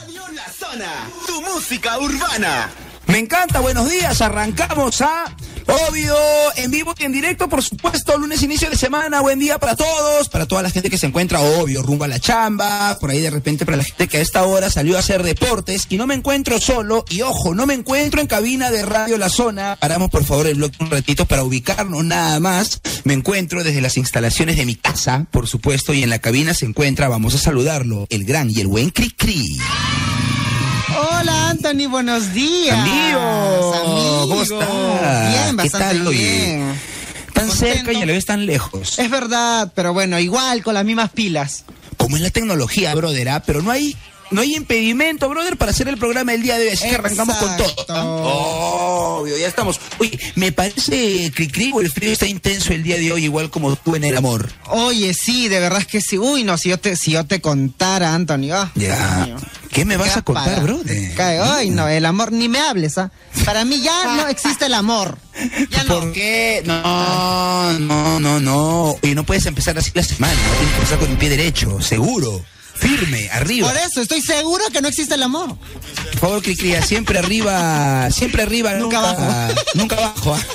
Radio La Zona, tu música urbana. Me encanta, buenos días, arrancamos a Obvio, en vivo y en directo, por supuesto, lunes inicio de semana, buen día para todos, para toda la gente que se encuentra, obvio, rumbo a la chamba, por ahí de repente para la gente que a esta hora salió a hacer deportes y no me encuentro solo, y ojo, no me encuentro en cabina de Radio La Zona, paramos por favor el bloque un ratito para ubicarnos nada más, me encuentro desde las instalaciones de mi casa, por supuesto, y en la cabina se encuentra, vamos a saludarlo, el gran y el buen Cri Cri. Hola Anthony, buenos días. Amigo, ¿cómo estás? Bien, ¿Qué tal, bastante oye? bien. Tan Contento. cerca y a la vez tan lejos. Es verdad, pero bueno, igual con las mismas pilas. Como es la tecnología, brother, ¿ah? pero no hay no hay impedimento, brother, para hacer el programa el día de hoy, así que arrancamos con todo. Obvio, ya estamos. Oye, me parece que el frío está intenso el día de hoy, igual como tú en el amor. Oye, sí, de verdad es que sí. Uy, no, si yo te, si yo te contara, Anthony. ah, Ya. ¿Qué me vas a contar, brother? Cae. Ay, no, el amor, ni me hables, ¿ah? Para mí ya no existe el amor. Ya no. ¿Por qué? No, no, no, no. Oye, no puedes empezar así la semana, no tienes que empezar con el pie derecho, seguro. Firme, arriba. Por eso, estoy seguro que no existe el amor. Por favor, Cricría, siempre arriba, siempre arriba, Nunca abajo. Nunca abajo.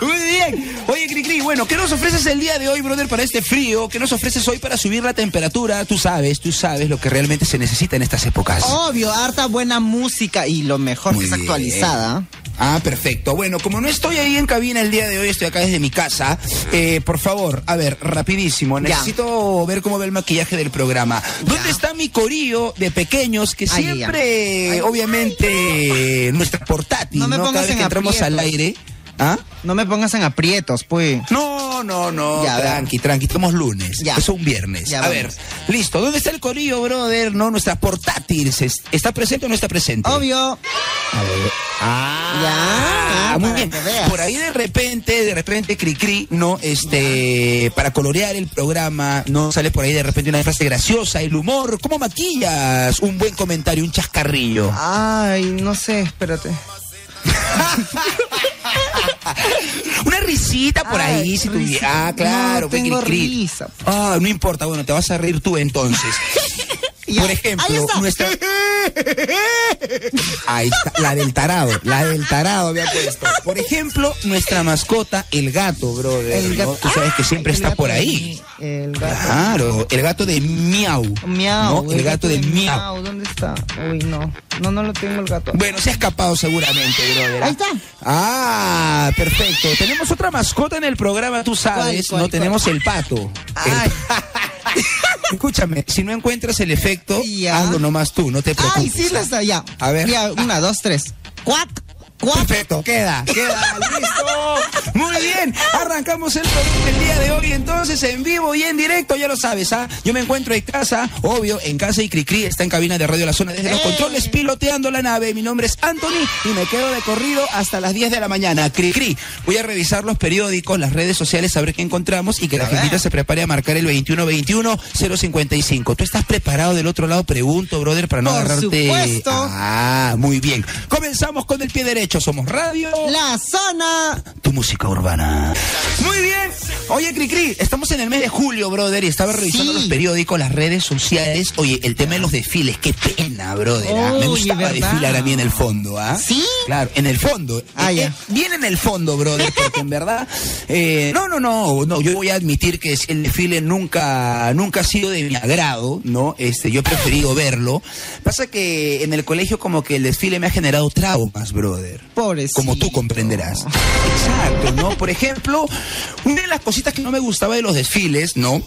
Muy bien. Oye, Cricri, bueno, ¿qué nos ofreces el día de hoy, brother, para este frío? ¿Qué nos ofreces hoy para subir la temperatura? Tú sabes, tú sabes lo que realmente se necesita en estas épocas. Obvio, harta buena música y lo mejor Muy que es bien. actualizada. Ah, perfecto. Bueno, como no estoy ahí en cabina el día de hoy, estoy acá desde mi casa. eh, por favor, a ver, rapidísimo. Ya. Necesito ver cómo va el maquillaje del programa. ¿Dónde está mi corillo de pequeños que Ay, siempre, obviamente, nuestra portátil, No ¿no? me Cada vez que entramos al aire. ¿Ah? No me pongas en aprietos, pues. No, no, no, Ya, tranqui, tranqui, estamos lunes, Ya. eso un viernes. Ya, a ver, listo, ¿dónde está el corillo, brother? No, nuestra portátil, ¿se- ¿está presente o no está presente? Obvio. A ver. Ah, Ya, muy para bien. Por ahí de repente, de repente, cri cri, no, este, para colorear el programa, no sale por ahí de repente una frase graciosa, el humor, ¿cómo maquillas? Un buen comentario, un chascarrillo. Ay, no sé, espérate. Una risita por Ay, ahí, si tuviera. Ah, claro, No tengo risa. Ah, no importa, bueno, te vas a reír tú entonces. Ya, Por ejemplo, ahí está. nuestra. Ahí está, la del tarado, la del tarado había puesto. Por ejemplo, nuestra mascota, el gato, brother. El ¿no? gato. Tú sabes que siempre Ay, está por ahí. El gato. Claro, el gato de Miau. Miau. ¿no? El gato de Miau. ¿Dónde está? Uy, no. No, no lo tengo el gato. Bueno, se ha escapado seguramente, brother. ¿ah? Ahí está. Ah, perfecto. Tenemos otra mascota en el programa, tú sabes. ¿Cuál, cuál, no tenemos el pato. El-. Escúchame, si no encuentras el efecto, Ya. hazlo nomás tú, no te preocupes. Ay, sí lo está, ya. A ver. Ya, una, dos, tres. Cuac, Perfecto, queda, queda, listo. Muy bien, arrancamos el programa día de hoy, entonces en vivo y en directo, ya lo sabes, ¿ah? Yo me encuentro en casa, obvio, en casa y Cricri está en cabina de Radio La Zona desde los ¡Eh! controles piloteando la nave. Mi nombre es Anthony y me quedo de corrido hasta las 10 de la mañana. Cricri, voy a revisar los periódicos, las redes sociales, a ver qué encontramos y que la A ver. gente se prepare a marcar el 2121-055. ¿Tú estás preparado del otro lado? Pregunto, brother, para no Por agarrarte. supuesto. Ah, muy bien. Comenzamos con el pie derecho. Somos radio. La zona. Tu música urbana. Muy bien. Oye, Cricri, estamos en el mes de julio, brother, y estaba revisando Sí. los periódicos, las redes sociales. Oye, el tema de los desfiles, qué pena, brother. ¿ah? Me gustaba ¿verdad? desfilar a mí en el fondo, ¿ah? ¿Sí? Claro, en el fondo. Ah, Eh, ya. eh, bien en el fondo, brother, porque en verdad. eh, no, no, no, no. Yo voy a admitir que el desfile nunca, nunca ha sido de mi agrado, ¿no? Este, yo he preferido verlo. Pasa que en el colegio, como que el desfile me ha generado traumas, brother. Pobrecito. Como tú comprenderás. Exacto, ¿no? Por ejemplo, una de las cositas que no me gustaba de los desfiles, ¿no?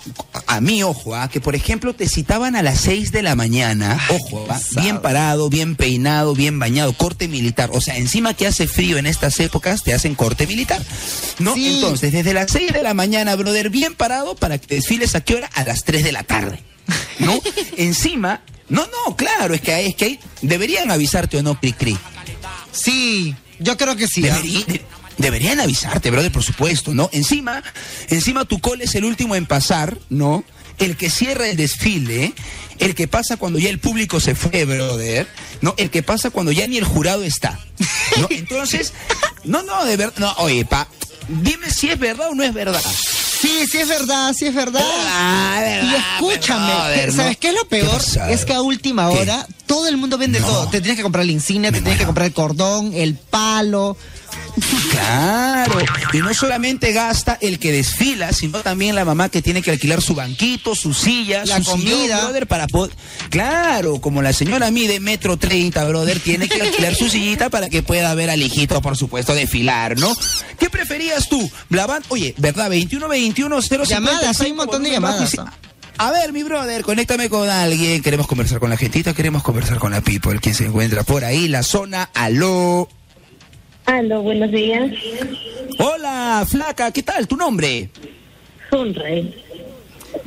A mí, ojo, ¿ah? que por ejemplo te citaban a las 6 de la mañana, ojo, ¿ah? bien parado, bien peinado, bien bañado, corte militar. O sea, encima que hace frío en estas épocas, te hacen corte militar, ¿no? Sí. Entonces, desde las 6 de la mañana, brother, bien parado para que desfiles a qué hora? A las 3 de la tarde, ¿no? encima, no, no, claro, es que, es que deberían avisarte o no, Cri Cri. Sí, yo creo que sí. ¿ah? Deberí- de- deberían avisarte, brother, por supuesto, ¿no? Encima, encima tu cole es el último en pasar, ¿no? El que cierra el desfile, el que pasa cuando ya el público se fue, brother, ¿no? El que pasa cuando ya ni el jurado está, ¿no? Entonces, no, no, de verdad, no, oye, pa, dime si es verdad o no es verdad. Sí, sí es verdad, sí es verdad. Ah, Y verdad, escúchame, brother, ¿sabes ¿no? qué es lo peor? Es que a última ¿Qué? hora todo el mundo vende No. todo. Te tienes que comprar la insignia, te tienes que comprar el cordón, el palo. Claro, y no solamente gasta el que desfila, sino también la mamá que tiene que alquilar su banquito, su silla, La su sillón, comida. brother, para poder... Claro, como la señora mide metro treinta, brother, tiene que alquilar su sillita para que pueda ver al hijito, por supuesto, desfilar, ¿no? ¿Qué preferías tú? Blavan, oye, ¿verdad? 21 21 050 Llamadas, hay un montón de llamadas. A ver, mi brother, conéctame con alguien. Queremos conversar con la gentita, queremos conversar con la people, quien se encuentra por ahí, la zona. Aló. Aló, buenos días. Hola, flaca, ¿qué tal? ¿Tu nombre? Sunray.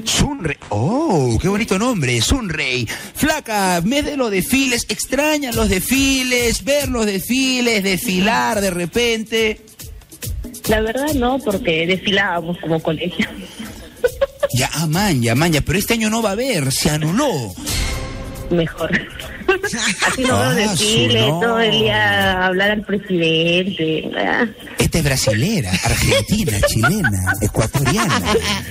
Sunrey. Oh, qué bonito nombre, Sunrey. Flaca, mes de los desfiles, extrañan los desfiles, ver los desfiles, desfilar de repente. La verdad no, porque desfilábamos como colegio. Ya, ah, man, ya, man, ya, pero este año no va a haber, se anuló. Mejor. Así no Ah, veo desfiles, no. todo el día hablar al presidente. Esta es brasilera, argentina, chilena, ecuatoriana.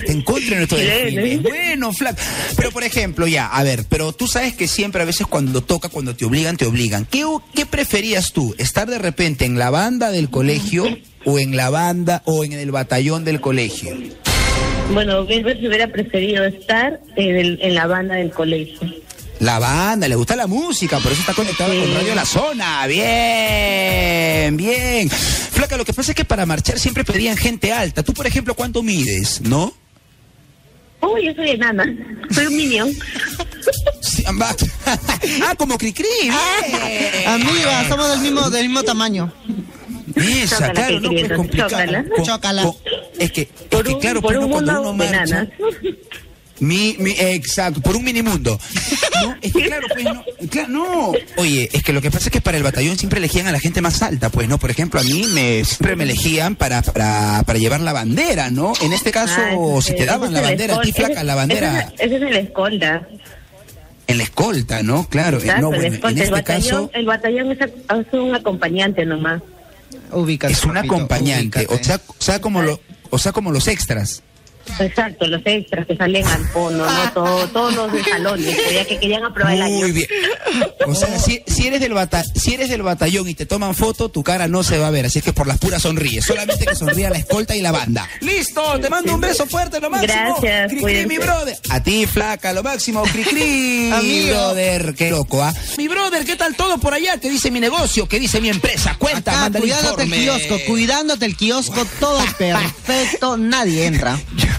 Te encuentro en nuestro Chilena. desfile. Bueno, flaca. Pero por ejemplo, ya, a ver, pero tú sabes que siempre a veces cuando toca, cuando te obligan, te obligan. ¿Qué, qué preferías tú? ¿Estar de repente en la banda del colegio o en la banda o en el batallón del colegio? Bueno, mil veces hubiera preferido estar en, el- en la banda del colegio. La banda, le gusta la música, por eso está conectada Sí. con Radio La Zona. Bien, bien. Flaca, lo que pasa es que para marchar siempre pedían gente alta. Tú, por ejemplo, ¿cuánto mides, no? Oh, yo soy enana. Soy un minion. Sí, ah, como Cricri. bien. Amiga, somos del mismo, del mismo tamaño. Esa, claro, no, entonces, complicado. chócala. Es que, es Por que un, claro, por pues, un no, cuando mundo uno marcha. Mi, mi, exacto, por un minimundo. No, es que claro, pues no, claro, no. Oye, es que lo que pasa es que para el batallón siempre elegían a la gente más alta, pues, ¿no? Por ejemplo, a mí me siempre me elegían para, para, para llevar la bandera, ¿no? En este caso, Ah, si te daban la el bandera, a ti flaca, ese- la bandera Ese, es- ese es el escolta. en la escolta, ¿no? Claro, eh, Exacto, no, el bueno, en escolta. el, este batallón, caso el batallón es, un acompañante nomás. Ubícate. es un papito, acompañante, o sea, o sea como lo, o sea como los extras. Exacto, los extras que salen al fondo, ¿no? Todo, todos los que ya que querían aprobar el año. Muy bien. O sea, si, si eres del bata, si eres del batallón y te toman foto, tu cara no se va a ver, así es que por las puras sonríes, solamente que sonría la escolta y la banda. Listo, te mando un beso fuerte, lo máximo. Gracias, Cri, cri, mi brother. A ti, flaca, lo máximo, cri cri. Amigo. brother, qué loco, ¿ah? Mi brother, ¿qué tal todo por allá? ¿Qué dice mi negocio? ¿Qué dice mi empresa? Cuenta, Acá, manda el cuidándote el informe. kiosco, cuidándote el kiosco, todo perfecto, nadie entra.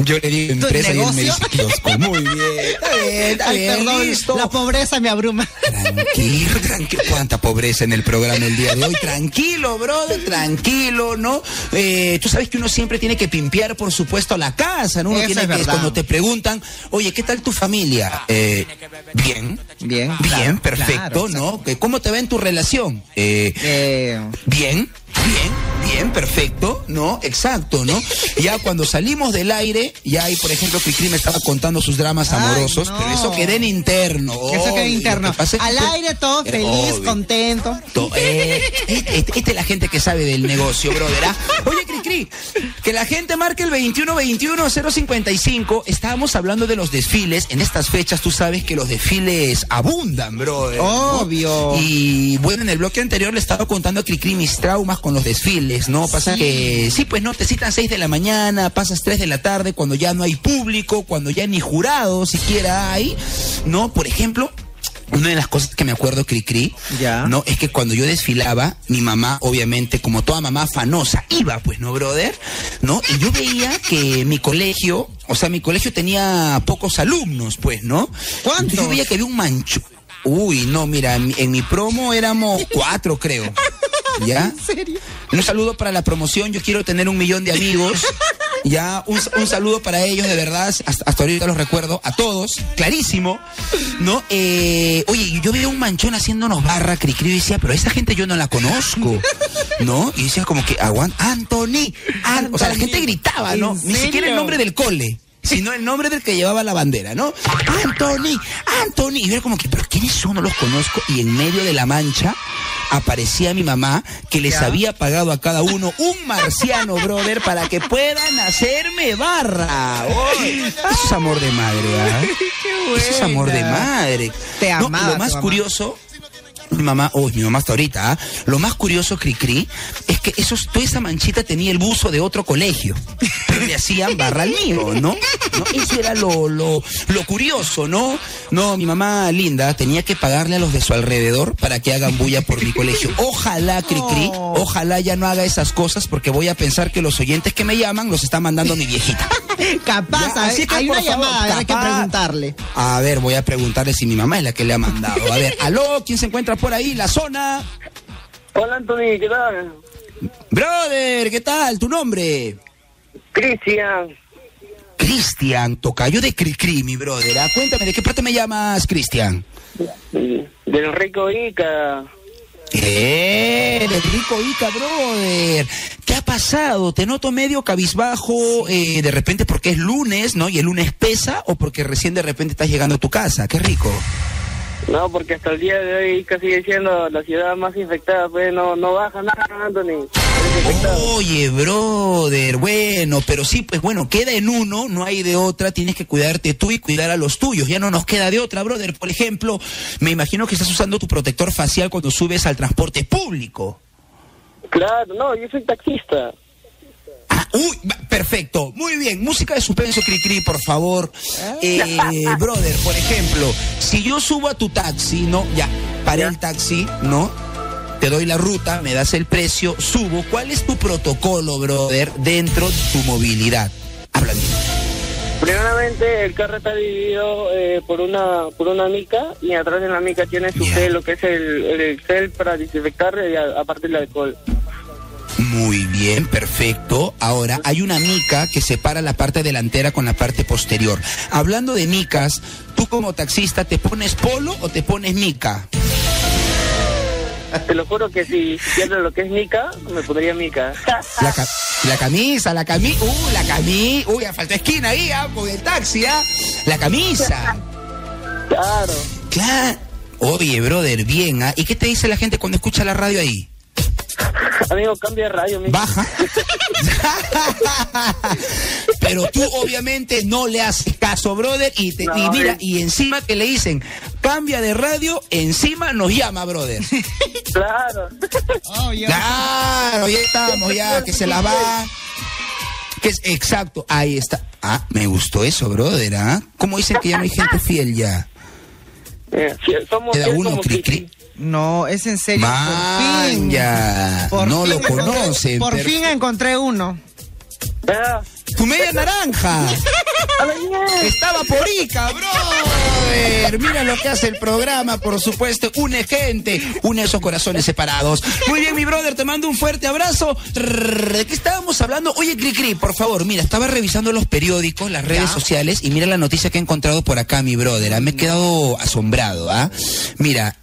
Yo le digo ¿Tu empresa y él me dice kiosco. Muy bien, está bien, está bien, perdón, listo. la pobreza me abruma. Tranquilo, tranquilo. Cuánta pobreza en el programa el día de hoy. Tranquilo, brother, tranquilo, ¿no? Eh, tú sabes que uno siempre tiene que pimpear, por supuesto, la casa, ¿no? Uno Eso tiene es que, verdad. cuando te preguntan, oye, ¿qué tal tu familia? Eh, bien. Bien, Bien, claro, perfecto, claro, ¿no? ¿Cómo te va en tu relación? Eh, Eh, Bien, bien, bien, perfecto, ¿no? Exacto, ¿no? Ya cuando salimos del aire, ya ahí, por ejemplo, Cricri me estaba contando sus dramas Ay, amorosos, no. pero eso queda en interno. eso queda interno. que Al aire todo Eh, feliz, obvio. contento. To- eh, este- este- esta es la gente que sabe del negocio, brother. ¿ah? Oye, Cricri, que la gente marque el 21-21-055. Estábamos hablando de los desfiles. En estas fechas, tú sabes que los desfiles abundan, brother. ¿no? Obvio. Y bueno, en el bloque anterior le estaba contando a Cricri mis traumas con los desfiles, ¿no? Pasa que, sí, pues no, te citan 6 de la mañana, pasas 3 de la tarde, cuando ya no hay público, cuando ya ni jurado siquiera hay, ¿no? Por ejemplo. Una de las cosas que me acuerdo, Cricri, Ya. ¿no? Es que cuando yo desfilaba, mi mamá, obviamente, como toda mamá fanosa, iba, pues, ¿no, brother? ¿No? Y yo veía que mi colegio, o sea, mi colegio tenía pocos alumnos, pues, ¿no? ¿Cuántos? Yo veía que había un mancho. Uy, no, mira, en mi, en mi promo éramos cuatro, creo. ¿Ya? ¿En serio? Un saludo para la promoción. Yo quiero tener un millón de amigos. Ya, un, un saludo para ellos, de verdad. Hasta, hasta ahorita los recuerdo. A todos, clarísimo. ¿No? Eh, oye, yo veía un manchón haciéndonos barra, Cricri, y decía, pero esa gente yo no la conozco. ¿No? Y decía como que, aguanta, Anthony. An-". o sea, la gente gritaba, ¿no? ¿En Ni siquiera el nombre del cole. Sino el nombre del que llevaba la bandera, ¿no? Anthony, Anthony. Y yo era como que, pero ¿quiénes son? No los conozco. Y en medio de la mancha aparecía mi mamá que les había pagado a cada uno un marciano, brother, para que puedan hacerme barra. Oh, eso es amor de madre, ¿ah? Eso es amor de madre. Te No, amaba lo más curioso mi mamá, oh, mi mamá hasta ahorita, ¿ah? lo más curioso, Cricri, es que esos, toda esa manchita tenía el buzo de otro colegio, pero le hacían barra al mío, ¿no? ¿No? Eso era lo, lo, lo curioso, ¿no? No, mi mamá linda tenía que pagarle a los de su alrededor para que hagan bulla por mi colegio. Ojalá, Cricri, Oh. ojalá ya no haga esas cosas porque voy a pensar que los oyentes que me llaman los está mandando mi viejita. Capaz, Ya, hay, así que, hay por una favor, llamada, hay que capaz. preguntarle. A ver, voy a preguntarle si mi mamá es la que le ha mandado. A ver, aló, ¿quién se encuentra por ahí? La zona. Hola Anthony, ¿qué tal? Brother, ¿qué tal? ¿Tu nombre? Cristian, Cristian, tocayo de Cricri, mi brother. Ah, Cuéntame, ¿de qué parte me llamas, Cristian? del Rico Ica. ¡Eh! De rico Ica, brother. ¿Qué ha pasado? Te noto medio cabizbajo, eh, de repente porque es lunes, ¿no? Y el lunes pesa, o porque recién de repente estás llegando a tu casa. ¡Qué rico! No, porque hasta el día de hoy Ica sigue siendo la ciudad más infectada, pues no, no baja nada, Anthony. Oye, brother, bueno, pero sí, pues bueno, queda en uno, no hay de otra, tienes que cuidarte tú y cuidar a los tuyos, ya no nos queda de otra, brother. Por ejemplo, me imagino que estás usando tu protector facial cuando subes al transporte público. Claro, no, yo soy taxista. Ah, uy, perfecto, muy bien, música de suspenso, Cricri, por favor. Eh, brother, por ejemplo, si yo subo a tu taxi, ¿no? Ya, paré el taxi, ¿no? Te doy la ruta, me das el precio, subo. ¿Cuál es tu protocolo, brother, dentro de tu movilidad? Háblame. Primeramente, el carro está dividido eh, por una por una mica y atrás de la mica tiene su Ya. gel, lo que es el, el gel para desinfectar y a- aparte el alcohol. Muy bien, perfecto. Ahora, hay una mica que separa la parte delantera con la parte posterior. Hablando de micas, ¿tú como taxista te pones polo o te pones mica? Te lo juro que si, pierdo lo que es mica, me pondría mica. La, ca- la camisa, la camisa, uh, la camisa, uy, a falta esquina ahí, ah, con el taxi, ah, la camisa, claro. claro. Oye, brother, bien, ah, ¿y qué te dice la gente cuando escucha la radio ahí? Amigo, cambia de radio. Baja. Pero tú obviamente no le haces caso, brother, y, te- y mira, y encima que le dicen, cambia de radio, encima nos llama, brother. Claro. Claro, ya estamos, ya, que se la va. Que es, exacto, ahí está. Ah, me gustó eso, brother, ¿ah? ¿Cómo dicen que ya no hay gente fiel ya? Eh, somos Queda fiel uno, como cri, cri. No, es en serio. por fin. Por No fin lo conocen. Por pero- fin encontré uno. Tu media naranja. Estaba por Ica, brother. Mira lo que hace el programa, por supuesto. Une gente, une esos corazones separados. Muy bien, mi brother, te mando un fuerte abrazo. ¿De qué estábamos hablando? Oye, Cricri, por favor, mira, estaba revisando los periódicos, las redes sociales, y mira la noticia que he encontrado por acá, mi brother. ah, Me he quedado asombrado, ¿ah? Mira.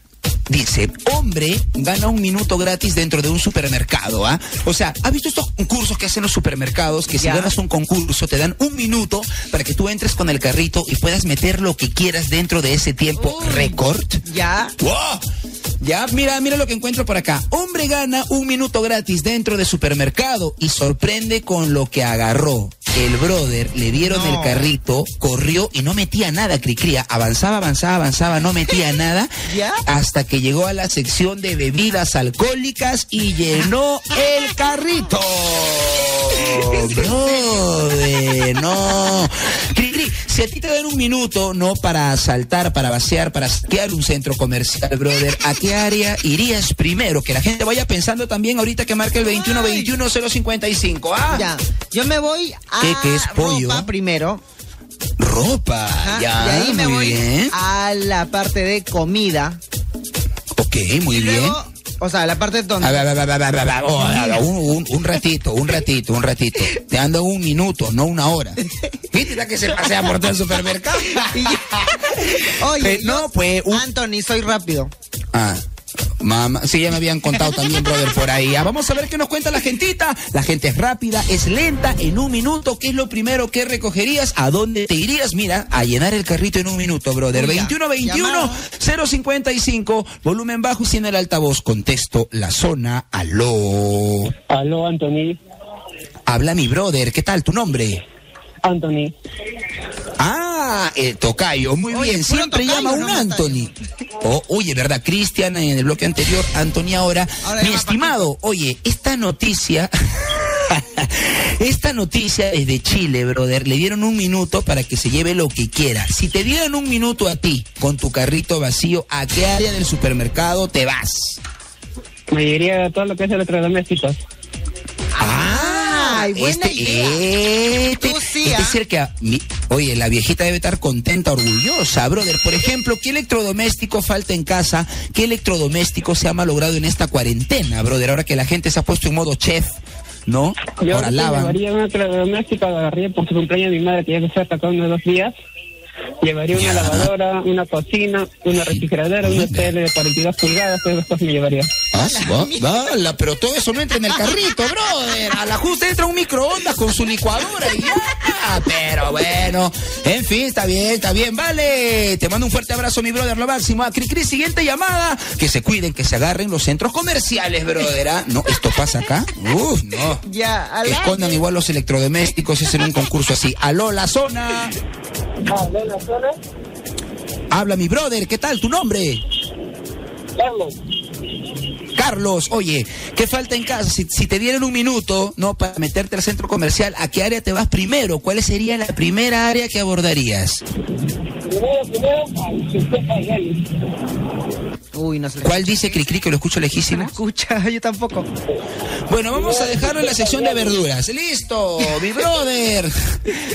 Dice, hombre gana un minuto gratis dentro de un supermercado, ¿ah? O sea, ¿has visto estos concursos que hacen los supermercados? Que si ganas un concurso te dan un minuto para que tú entres con el carrito y puedas meter lo que quieras dentro de ese tiempo récord. Ya. ¡Wow! Ya, mira, mira lo que encuentro por acá. Hombre gana un minuto gratis dentro de supermercado y sorprende con lo que agarró. El brother le dieron No. el carrito, corrió y no metía nada, Cricría. Avanzaba, avanzaba, avanzaba, no metía nada. ¿Ya? Hasta que llegó a la sección de bebidas alcohólicas y llenó el carrito. Brother, no. Si a ti te dan un minuto, no para asaltar, para vaciar, para saquear un centro comercial, brother, ¿a qué área irías primero? Que la gente vaya pensando también ahorita que marca el 21-21-055. Ah, Ya. Yo me voy a ¿Qué- qué es pollo? ropa primero. ropa. Ajá, Ya, ahí me muy voy bien. a la parte de comida. Ok, muy Y bien. luego, o sea, la parte donde A ver, a ver, a ver, a ver, a ver, oh, un, un- un ratito, un ratito, un ratito. Te ando un minuto, no una hora. ¿Viste la que se pasea por todo el supermercado? Oye, yo, no, pues, un- Anthony, soy rápido. Ah, Mamá, sí, ya me habían contado también, brother, por ahí. Ah, vamos a ver qué nos cuenta la gentita. La gente es rápida, es lenta. En un minuto, ¿qué es lo primero que recogerías? ¿A dónde te irías? Mira, a llenar el carrito en un minuto, brother. Uy, ya. 2121 055, volumen bajo y sin el altavoz. Contesto la zona. Aló. Aló, Anthony. Habla mi brother. ¿Qué tal? ¿Tu nombre? Anthony. Ah, el tocayo, muy Oye, bien, siempre tocayo, llama un no Anthony. Oh, oye, ¿verdad? Cristian en el bloque anterior, Anthony ahora. Ahora Mi estimado, oye, esta noticia, esta noticia es de Chile, brother. Le dieron un minuto para que se lleve lo que quiera. Si te dieran un minuto a ti con tu carrito vacío, ¿a qué área del supermercado te vas? Me diría todo lo que es electrodomésticos. Ay, buena este, idea. Este, Tú sí, este ¿ah? es el que, a- mi- oye, la viejita debe estar contenta, orgullosa, brother. Por ejemplo, ¿qué electrodoméstico falta en casa? ¿Qué electrodoméstico se ha malogrado en esta cuarentena, brother? Ahora que la gente se ha puesto en modo chef, ¿no? Yo Ahora lavan. llevaría un electrodoméstico, agarraría por su cumpleaños de mi madre, que ya se está dos días. Llevaría una lavadora, una cocina, una refrigeradora, una tele de 42 pulgadas, todas esas cosas me llevaría. Ah, va, dala, pero todo eso no entra en el carrito, brother. A la justa entra un microondas con su licuadora y ya. Pero bueno, en fin, está bien, está bien, vale. Te mando un fuerte abrazo, mi brother, lo máximo. A Cri Cri, siguiente llamada. Que se cuiden, que se agarren los centros comerciales, brother. ¿ah? No, esto pasa acá. Uf, no. Ya, escondan igual los electrodomésticos, es en un concurso así. Aló, la zona. Habla mi brother, ¿qué tal? ¿Tu nombre? Carlos, Carlos, oye, ¿qué falta en casa? Si, si te dieran un minuto, ¿no? Para meterte al centro comercial, ¿a qué área te vas primero? ¿Cuál sería la primera área que abordarías? primero, primero, Uy, no se ¿Cuál dice Cricri que lo escucho lejísimo? escucha, yo tampoco. Bueno, vamos a dejarlo en la sección de verduras. ¡Listo, mi brother!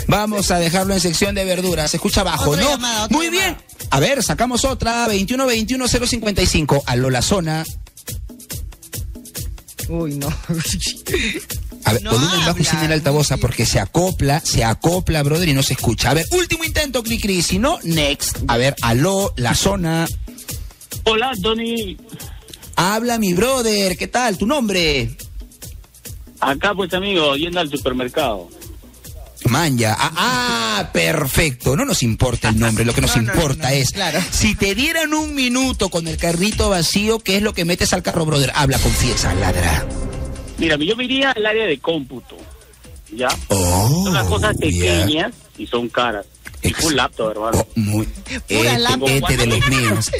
Vamos a dejarlo en sección de verduras. Se escucha abajo, Otra ¿no? llamada, Muy llamada. bien. A ver, sacamos otra. 21-21-055. Aló, la zona. Uy, no. A ver, No volumen bajo y habla, sin el altavoz, porque se acopla, se acopla, brother, y no se escucha. A ver, último intento, Cricri. Si no, next. A ver, aló, la zona. Hola, Tony. Habla mi brother, ¿qué tal? ¿Tu nombre? Acá, pues, amigo, yendo al supermercado. Manja. Ah, ah, perfecto. No nos importa el nombre, lo que nos No, no, importa no, es, claro. si te dieran un minuto con el carrito vacío, ¿qué es lo que metes al carro, brother? Habla, confiesa, ladra. Mira, yo me iría al área de cómputo. ¿Ya? Oh, Son las cosas ya. pequeñas y son caras. Y Ex- un laptop, hermano. Oh, muy. Este, laptop. este de los míos.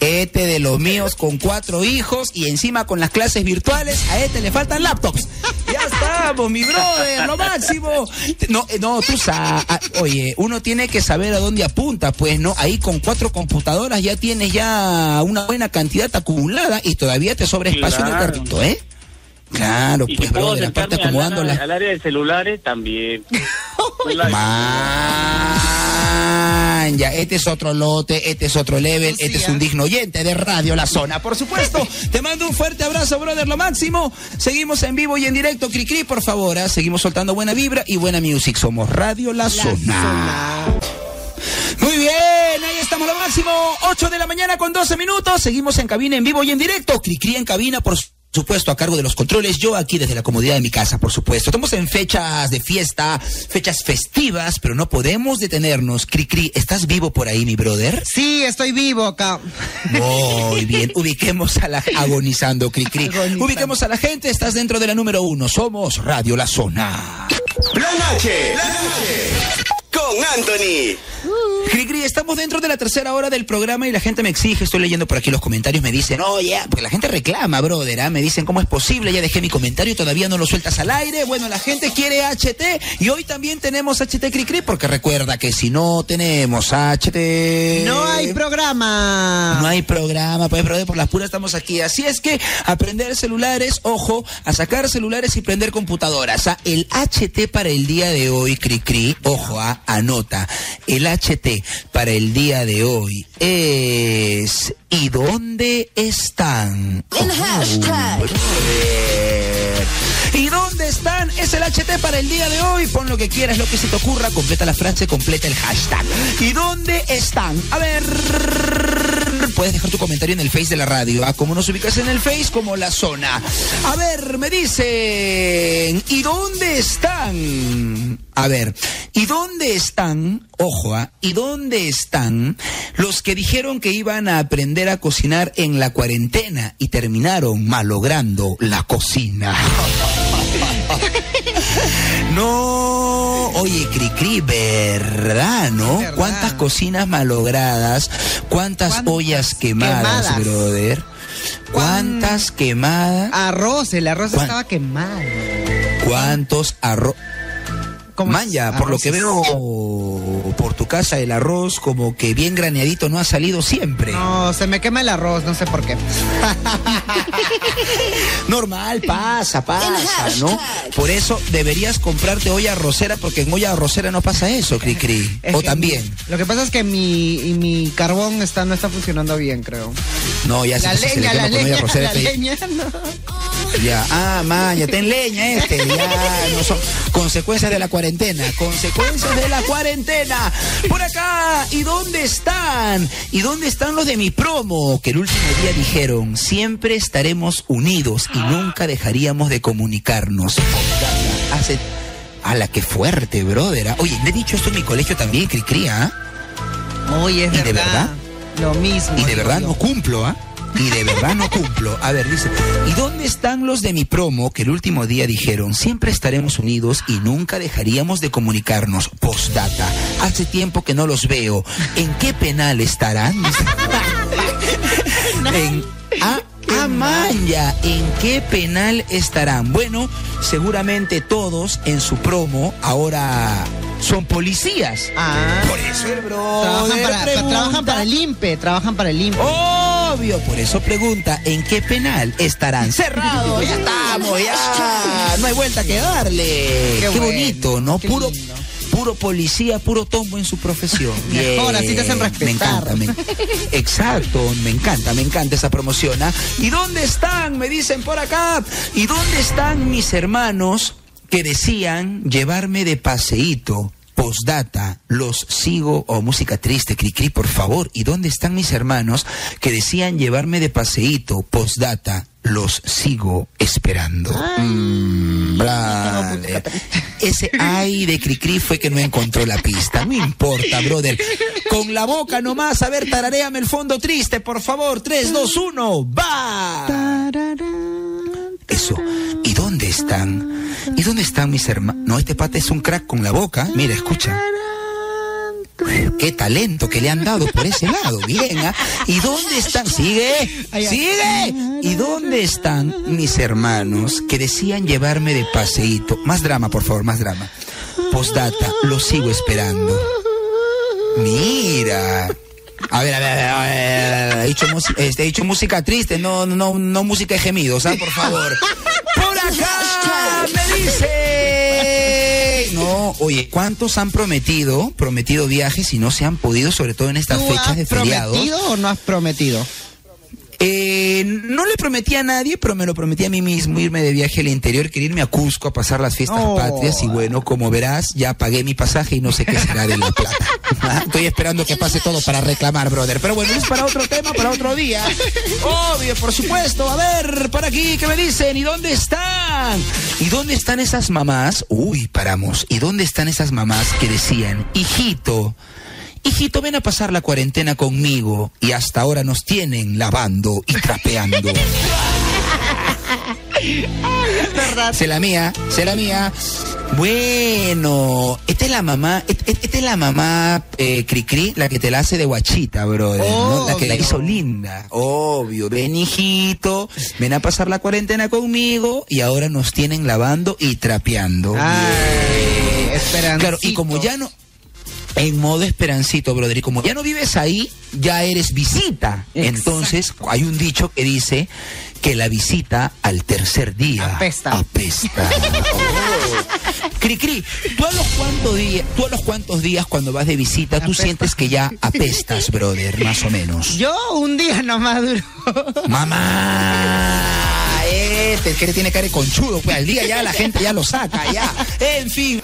Este de los míos con cuatro hijos y encima con las clases virtuales, a este le faltan laptops. Ya estamos, mi brother, lo máximo. No, eh, no, tú sabes, oye, uno tiene que saber a dónde apunta, pues, ¿no? Ahí con cuatro computadoras ya tienes ya una buena cantidad acumulada y todavía te sobra espacio en el carrito, ¿eh? Claro, y pues, brother, aparte sentarme al, área- las... al área de celulares, también. La- Man, ya, este es otro lote, este es otro level, este es un digno oyente de Radio La Zona. Por supuesto, te mando un fuerte abrazo, brother, lo máximo. Seguimos en vivo y en directo, Cricri, por favor. ¿ah? Seguimos soltando buena vibra y buena music. Somos Radio La, Zona. Muy bien, ahí estamos lo máximo. 8 de la mañana con 12 minutos. Seguimos en cabina en vivo y en directo. Cricri en cabina, por supuesto, a cargo de los controles. Yo aquí desde la comodidad de mi casa, por supuesto. Estamos en fechas de fiesta, fechas festivas, pero no podemos detenernos. Cricri, ¿estás vivo por ahí, mi brother? Sí, estoy vivo acá. Muy bien, ubiquemos a la agonizando, Cricri. Agonizando. Ubiquemos a la gente, estás dentro de la número uno. Somos Radio La Zona. Plan H. Plan H. Con Anthony. Cricri, estamos dentro de la tercera hora del programa y la gente me exige, estoy leyendo por aquí los comentarios, me dicen, oye, porque la gente reclama, brother, ¿ah? me dicen, ¿cómo es posible? Ya dejé mi comentario todavía no lo sueltas al aire. Bueno, la gente quiere HT y hoy también tenemos HT Cricri, porque recuerda que si no tenemos HT... No hay programa. No hay programa, pues, brother, por las puras estamos aquí. Así es que aprender celulares, ojo, a sacar celulares y prender computadoras. ¿ah? El HT para el día de hoy, cri cri, ojo, ah, anota. El HT para el día de hoy es ¿y dónde están? Oh. ¿Y dónde están? Es el HT para el día de hoy. Pon lo que quieras, lo que se te ocurra. Completa la frase, completa el hashtag. ¿Y dónde están? A ver, puedes dejar tu comentario en el Face de la radio. ¿ah? Como nos ubicas en el Face, como la zona. A ver, me dicen, ¿y dónde están? A ver, ¿y dónde están? Ojo, ¿ah? ¿y dónde están los que dijeron que iban a aprender a cocinar en la cuarentena y terminaron malogrando la cocina? No, oye, Cricri, ¿verdad, no? ¿Verdad? ¿Cuántas cocinas malogradas? ¿Cuántas, ¿Cuántas ollas quemadas, quemadas? brother? ¿Cuántas quemadas? Arroz, el arroz ¿Cuán- estaba quemado. ¿Cuántos arroz? ¿Cómo Manja, por lo que veo por tu casa, el arroz como que bien graneadito no ha salido siempre. No, se me quema el arroz, no sé por qué. Normal, pasa, pasa, ¿no? Por eso deberías comprarte olla arrocera, porque en olla arrocera no pasa eso, Cri Cri. Es O también. Lo que pasa es que mi, mi carbón está, no está funcionando bien, creo. No, ya La se, se le leña, quema la con olla leña, arrocera, la leña. no. Ya, ah, maña, ten leña este, ya, no son consecuencias de la cuarentena, consecuencias de la cuarentena. Por acá, ¿y dónde están? ¿Y dónde están los de mi promo? Que el último día dijeron, siempre estaremos unidos y nunca dejaríamos de comunicarnos. Hace... A la que fuerte, brother. ah. Oye, le he dicho esto en mi colegio también, Cricri, ¿ah? Oye, es ¿Y de verdad. Lo mismo. Y de verdad yo. no cumplo, ¿ah? Y de verdad no cumplo. A ver, dice, ¿y dónde están los de mi promo que el último día dijeron, siempre estaremos unidos y nunca dejaríamos de comunicarnos? Postdata, hace tiempo que no los veo. ¿En qué penal estarán? en Ah, ah, man, ya. ¿En qué penal estarán? Bueno, seguramente todos en su promo ahora son policías. Ah. Por eso el Trabajan para, pregunta. trabajan para el INPE, trabajan para el INPE. Obvio, por eso pregunta, ¿en qué penal estarán cerrados? Ya estamos, ya. No hay vuelta que darle. Qué, bonito, ¿no? qué Puro, lindo. puro policía, puro tombo en su profesión. Mejor, así te hacen respetar. Me encanta, me- exacto, me encanta, me encanta esa promoción. ¿ah? ¿Y dónde están? Me dicen por acá. ¿Y dónde están mis hermanos que decían llevarme de paseíto? Postdata, los sigo, o música triste, Cricri, por favor. ¿Y dónde están mis hermanos que decían llevarme de paseíto? Postdata, los sigo esperando. Mm, brother. Ese ay de Cricri fue que no encontró la pista. No importa, brother. Con la boca nomás, a ver, tararéame el fondo triste, por favor. 3, 2, 1, va. Eso. ¿Y están? ¿Y dónde están mis hermanos? No, este pata es un crack con la boca. Mira, escucha. Qué talento que le han dado por ese lado. Bien, ¿ah? ¿Y dónde están? Sigue, sigue. ¿Y dónde están mis hermanos que decían llevarme de paseíto? Más drama, por favor, más drama. Postdata, los sigo esperando. Mira. A ver, a ver, a ver, a ver, dicho, este, he dicho música triste, no, no, no música de gemidos, ¿ah? Por favor. Acá me dice. No, oye, ¿cuántos han prometido, prometido viajes y no se han podido, sobre todo en estas ¿Tú fechas has de feriados? prometido o no has prometido? Eh, no le prometí a nadie, pero me lo prometí a mí mismo irme de viaje al interior, quería irme a Cusco a pasar las fiestas Oh. patrias y bueno, como verás, ya pagué mi pasaje y no sé qué será de la plata. Ah, Estoy esperando que pase todo para reclamar, brother. Pero bueno, es para otro tema, para otro día. Obvio, por supuesto. A ver, para aquí, ¿qué me dicen? ¿Y dónde están? ¿Y dónde están esas mamás? Uy, paramos. ¿Y dónde están esas mamás que decían, hijito, Hijito, ven a pasar la cuarentena conmigo y hasta ahora nos tienen lavando y trapeando. ¿Verdad? Se la mía, se la mía. Bueno, esta es la mamá, esta es la mamá eh, Cricri, la que te la hace de guachita, brother, ¿no? La que la hizo linda, obvio. Ven, hijito, ven a pasar la cuarentena conmigo y ahora nos tienen lavando y trapeando. Ay, esperancito. Claro, y como ya no. En modo esperancito, brother. Y como ya no vives ahí, ya eres visita. Exacto. Entonces, hay un dicho que dice que la visita al tercer día Apesta. apesta. Oh. Cri, cri, ¿tú a, los cuantos días, ¿tú a los cuantos días cuando vas de visita, tú sientes que ya apestas, brother, más o menos? Yo un día nomás duró. Mamá, este que tiene cara de conchudo, pues al día ya la gente ya lo saca, ya. En fin.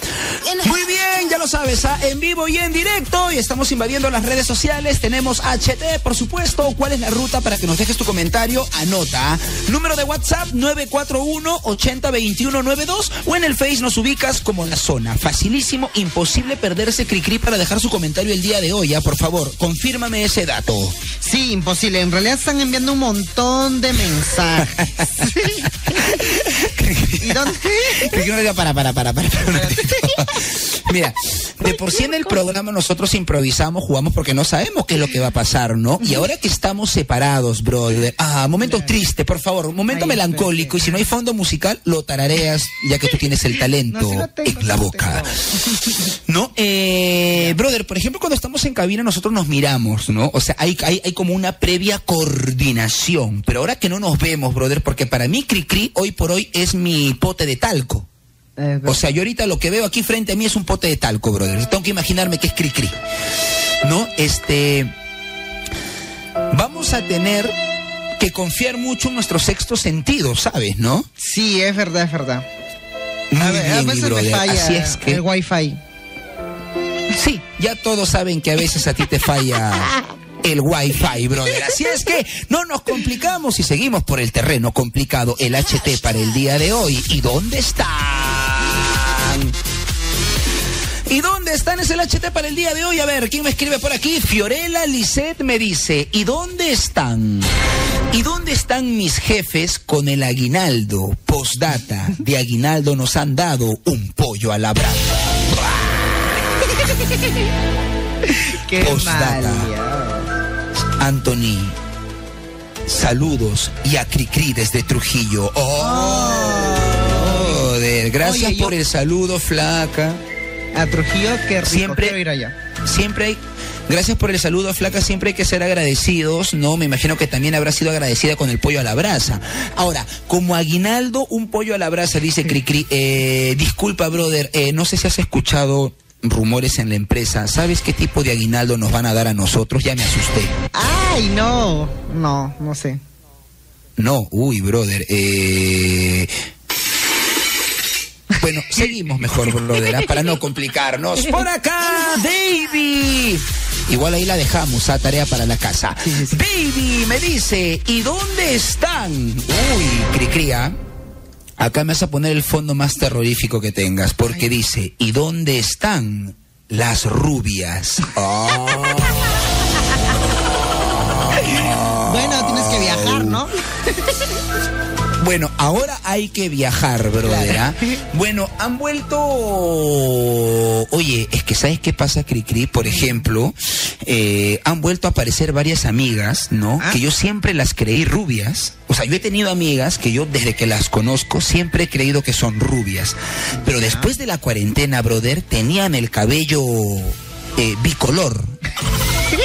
Muy bien, ya lo sabes, ¿ah? en vivo y en directo y estamos invadiendo las redes sociales. Tenemos HT, por supuesto. ¿Cuál es la ruta para que nos dejes tu comentario? Anota. ¿ah? Número de WhatsApp 941-802192 o en el Face nos ubicas como la zona. Facilísimo, imposible perderse Cricri para dejar su comentario el día de hoy. ¿ah? Por favor, confírmame ese dato. Sí, imposible. En realidad están enviando un montón de mensajes. ¿Y dónde? Diga para, para, para, para. Mira, de por sí en el programa nosotros improvisamos, jugamos porque no sabemos qué es lo que va a pasar, ¿no? Y ahora que estamos separados, brother. Ah, momento triste, por favor, momento melancólico. Y si no hay fondo musical, lo tarareas, ya que tú tienes el talento No, tengo, en la boca. ¿No? Eh, brother, por ejemplo, cuando estamos en cabina nosotros nos miramos, ¿no? O sea, hay, hay, hay como una previa coordinación. Pero ahora que no nos vemos, brother, porque para mí Cricri hoy por hoy es mi pote de talco. Eh, O sea, yo ahorita lo que veo aquí frente a mí es un pote de talco, brother. Tengo que imaginarme que es cri-cri. ¿No? Este. Vamos a tener que confiar mucho en nuestro sexto sentido, ¿sabes? ¿No? sí, es verdad, es verdad. Muy a, ver, a bien, veces me falla Así es que. el wifi. Sí, ya todos saben que a veces a ti te falla el wifi, brother. Así es que no nos complicamos y seguimos por el terreno complicado. El HT para el día de hoy. ¿Y dónde están? ¿Y dónde están? Es el HT para el día de hoy. A ver, ¿quién me escribe por aquí? Fiorella Lisset me dice, ¿y dónde están? ¿Y dónde están mis jefes con el aguinaldo? Postdata, de aguinaldo nos han dado un pollo a la brasa. Qué Postdata. Anthony, saludos y a Cricri desde Trujillo. Oh, joder, gracias Oye, yo- por el saludo, flaca. A Trujillo, qué rico. Siempre- quiero ir allá. Siempre hay, gracias por el saludo, flaca, siempre hay que ser agradecidos, ¿no? Me imagino que también habrá sido agradecida con el pollo a la brasa. Ahora, como aguinaldo, un pollo a la brasa, dice Cricri. Eh, disculpa, brother, eh, no sé si has escuchado rumores en la empresa. ¿Sabes qué tipo de aguinaldo nos van a dar a nosotros? Ya me asusté. Ay, no. No, no sé. No, uy, brother. Eh... Bueno, seguimos mejor, brother, ¿ah? para no complicarnos. Por acá, Baby. Igual ahí la dejamos, a tarea para la casa. Baby me dice, ¿y dónde están? Uy, Cricría. Acá me vas a poner el fondo más terrorífico que tengas, porque dice, ¿y dónde están las rubias? Oh. Bueno, tienes que viajar, ¿no? Bueno, ahora hay que viajar, brother. ¿ah? Bueno, han vuelto. Oye, es que ¿sabes qué pasa, Cricri? Por ejemplo, eh, han vuelto a aparecer varias amigas, ¿no? Ah. Que yo siempre las creí rubias. O sea, yo he tenido amigas que yo desde que las conozco siempre he creído que son rubias. Pero después de la cuarentena, brother, tenían el cabello eh, bicolor.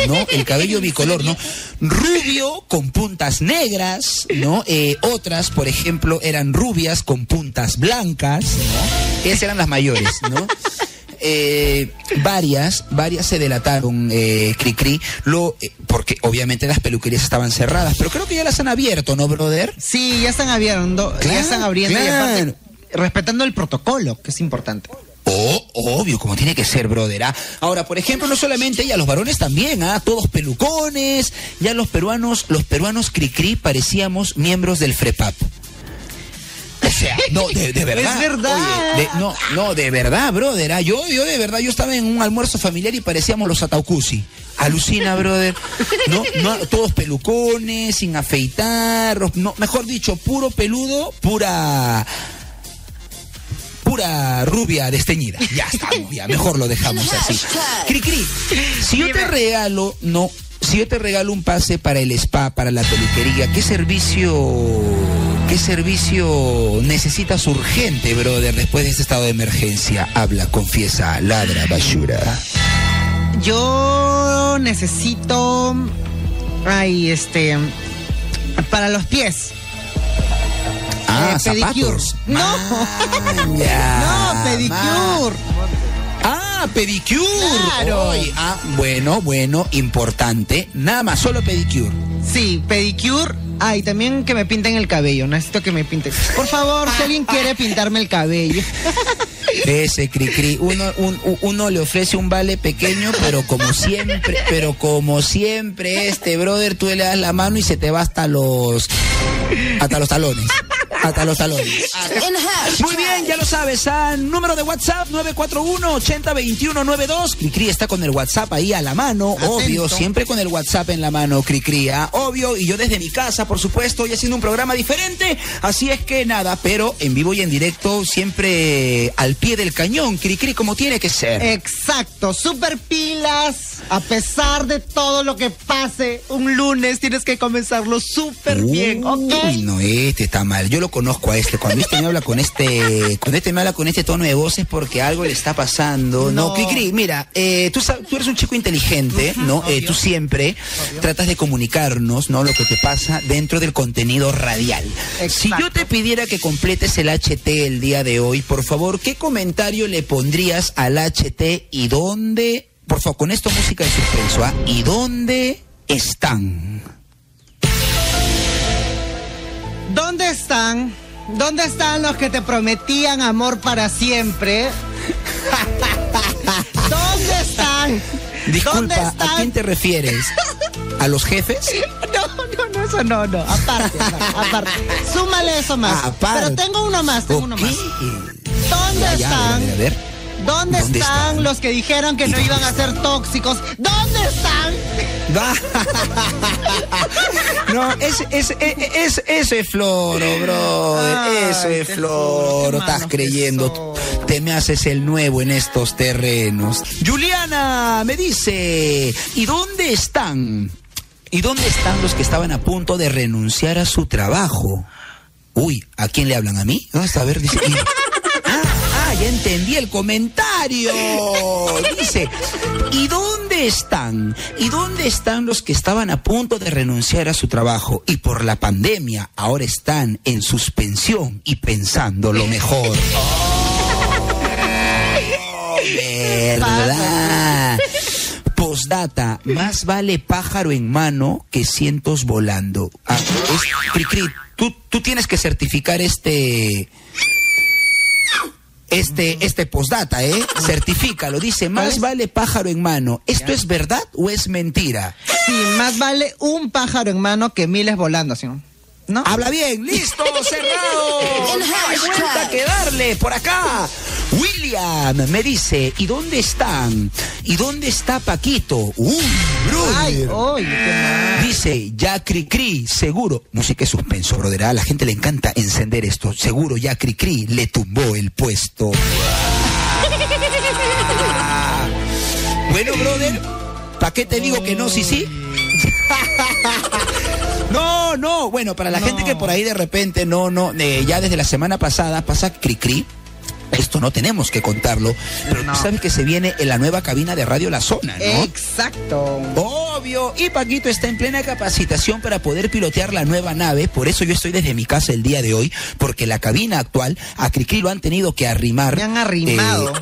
¿no? El cabello bicolor, ¿no? Rubio con puntas negras, ¿no? Eh, otras, por ejemplo, eran rubias con puntas blancas, ¿no? Esas eran las mayores, ¿no? Eh, varias, varias se delataron, eh, Cricri, lo, eh, porque obviamente las peluquerías estaban cerradas, pero creo que ya las han abierto, ¿no, brother? Sí, ya están abriendo, Claro, ya están abriendo y aparte, claro. respetando el protocolo, que es importante. Obvio, como tiene que ser, brother. ¿ah? Ahora, por ejemplo, no solamente ella, los varones también, ¿ah? Todos pelucones. Ya los peruanos, los peruanos cri-cri parecíamos miembros del FREPAP. O sea, no, de, de verdad. Es verdad. Oye, de- no, no, de verdad, brother. ¿ah? Yo, yo de verdad, yo estaba en un almuerzo familiar y parecíamos los Ataucusi. Alucina, brother. No, no, todos pelucones, sin afeitar, no, mejor dicho, puro peludo, pura pura rubia desteñida. Ya estamos, ya, mejor lo dejamos así. Cri-cri, si yo te regalo, no, si yo te regalo un pase para el spa, para la peluquería, ¿qué servicio, qué servicio necesitas urgente, brother, después de este estado de emergencia? Habla, confiesa, ladra, basura. Yo necesito. Ay, este. Para los pies. Ah, Eh, pedicure. zapatos. No. Ya, no, pedicure. Ah, pedicure. Claro. Ah, bueno, bueno, importante. Nada más, solo pedicure. Sí, pedicure. Ay, también que me pinten el cabello. Necesito que me pinten. Por favor, si alguien quiere pintarme el cabello. Ese cri-cri. Uno, un- uno le ofrece un vale pequeño, pero como siempre, pero como siempre, este brother, tú le das la mano y se te va hasta los. hasta los talones. Hasta los talones. Muy bien, ya lo sabes. ah, número de WhatsApp 941-802192. Cricri está con el WhatsApp ahí a la mano, obvio, siempre con el WhatsApp en la mano, Cricri, ah, obvio. Y yo desde mi casa, por supuesto, y haciendo un programa diferente. Así es que nada, pero en vivo y en directo, siempre al pie del cañón, Cricri, como tiene que ser. Exacto, super pilas. A pesar de todo lo que pase, un lunes tienes que comenzarlo súper bien, ¿ok? Uy, no, este está mal. Yo lo conozco a este. Cuando este me habla con este, cuando este me habla con este tono de voz es porque algo le está pasando. No, No. Cricri, mira, eh, tú, tú eres un chico inteligente, ¿no? Eh, tú siempre tratas de comunicarnos, ¿no? Lo que te pasa dentro del contenido radial. Si yo te pidiera que completes el HT el día de hoy, por favor, ¿qué comentario le pondrías al HT y dónde? Por favor, con esto música de suspenso, ¿ah? ¿Y dónde están? Están? ¿Dónde están los que te prometían amor para siempre? ¿Dónde están? ¿Dónde Disculpa, ¿a están? quién te refieres? ¿A los jefes? No, no, no, eso no, no. Aparte, aparte. Súmale eso más. Ah, aparte. Pero tengo uno más, tengo uno más. ¿Dónde Ya, ya, a están? ver, a ver. ¿Dónde, ¿Dónde están, están? los que dijeron que no iban a ser tóxicos? ¿Dónde están? No, ese, ese, ese, ese, ese es floro, brother. Ay, Eso es floro. Estás creyendo. Te me haces el nuevo en estos terrenos. Juliana me dice, ¿y dónde están? ¿Y dónde están los que estaban a punto de renunciar a su trabajo? Uy, ¿a quién le hablan? ¿A mí? ¿Dónde está? A ver, dice. Ah, ah, ya entendí el comentario. Dice, ¿y dónde están? ¿Y dónde están los que estaban a punto de renunciar a su trabajo y por la pandemia ahora están en suspensión y pensando lo mejor? Oh, ¿Verdad? Postdata, más vale pájaro en mano que cientos volando. Ah, es- Cri, Cri, tú, tú tienes que certificar este este, este postdata, ¿eh? Certifícalo. Dice, más vale pájaro en mano. ¿Esto es verdad o es mentira? Sí, más vale un pájaro en mano que miles volando, ¿sí? ¿No? Habla bien, listo, cerrado. No hay vuelta que darle por acá. William me dice, ¿y dónde están? ¿Y dónde está Paquito? Uy, Ay, brother. qué mal. Dice, ya Cri Cri, seguro. Música de suspenso, brother. A la gente le encanta encender esto. Seguro ya Cri Cri le tumbó el puesto. bueno, brother, ¿para qué te digo que no, sí, sí? No, no, bueno, para la gente que por ahí de repente no, no, eh, ya desde la semana pasada pasa Cri Cri. Esto no tenemos que contarlo, pero No. tú sabes que se viene en la nueva cabina de Radio La Zona, ¿no? Exacto. Obvio, y Paquito está en plena capacitación para poder pilotear la nueva nave, por eso yo estoy desde mi casa el día de hoy, porque la cabina actual a Cricri lo han tenido que arrimar. Me han arrimado. eh,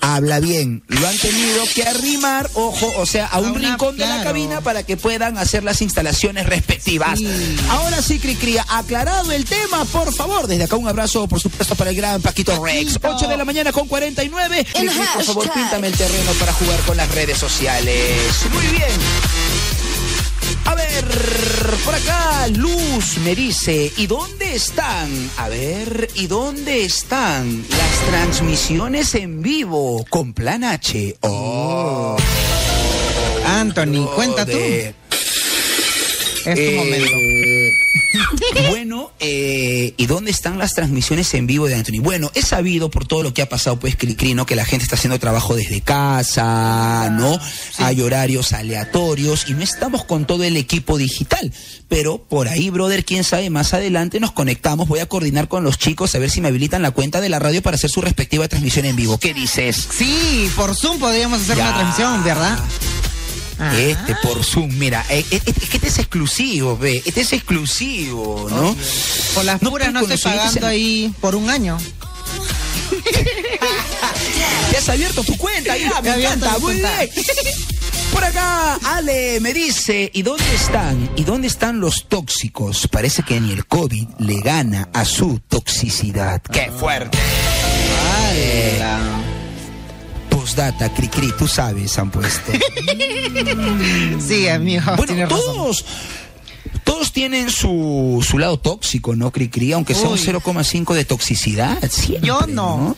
habla bien, lo han tenido que arrimar, ojo, o sea, a un una- rincón de la cabina para que puedan hacer las instalaciones respectivas. Sí. Ahora sí, Cricri, aclarado el tema, por favor, desde acá un abrazo, por supuesto, para el gran Paquito Rex. Paquito. 8 de la mañana con 49. Cricri, por favor, píntame el terreno para jugar con las redes sociales. Muy bien. A ver, por acá Luz me dice, ¿y dónde están? A ver, ¿y dónde están las transmisiones en vivo con Plan H? Oh, Anthony, cuenta tú. Es tu Eh, momento. Bueno, eh, ¿y dónde están las transmisiones en vivo de Anthony? Bueno, es sabido por todo lo que ha pasado, pues, Cricri, ¿no? Que la gente está haciendo trabajo desde casa, ¿no? Hay horarios aleatorios y no estamos con todo el equipo digital. Pero por ahí, brother, quién sabe, más adelante nos conectamos. Voy a coordinar con los chicos a ver si me habilitan la cuenta de la radio para hacer su respectiva transmisión en vivo. ¿Qué dices? Sí, por Zoom podríamos hacer Ya. una transmisión, ¿verdad? Ah. Este por Zoom, mira, eh, eh, es que este es exclusivo, ve, este es exclusivo, ¿no? Por las No, puras no estoy pagando ahí por un año. Te has abierto tu cuenta ya, me abierto encanta, muy bien. Por acá, Ale me dice, ¿y dónde están? ¿Y dónde están los tóxicos? Parece que ni el COVID le gana a su toxicidad. ¡Qué fuerte! ¡Hala! Postdata, Cricri, tú sabes, han puesto. Sí, amigo, Bueno, razón. todos, todos tienen su, su lado tóxico, ¿no, Cricri? Aunque sea un Uy. 0,5 de toxicidad. siempre, Yo no.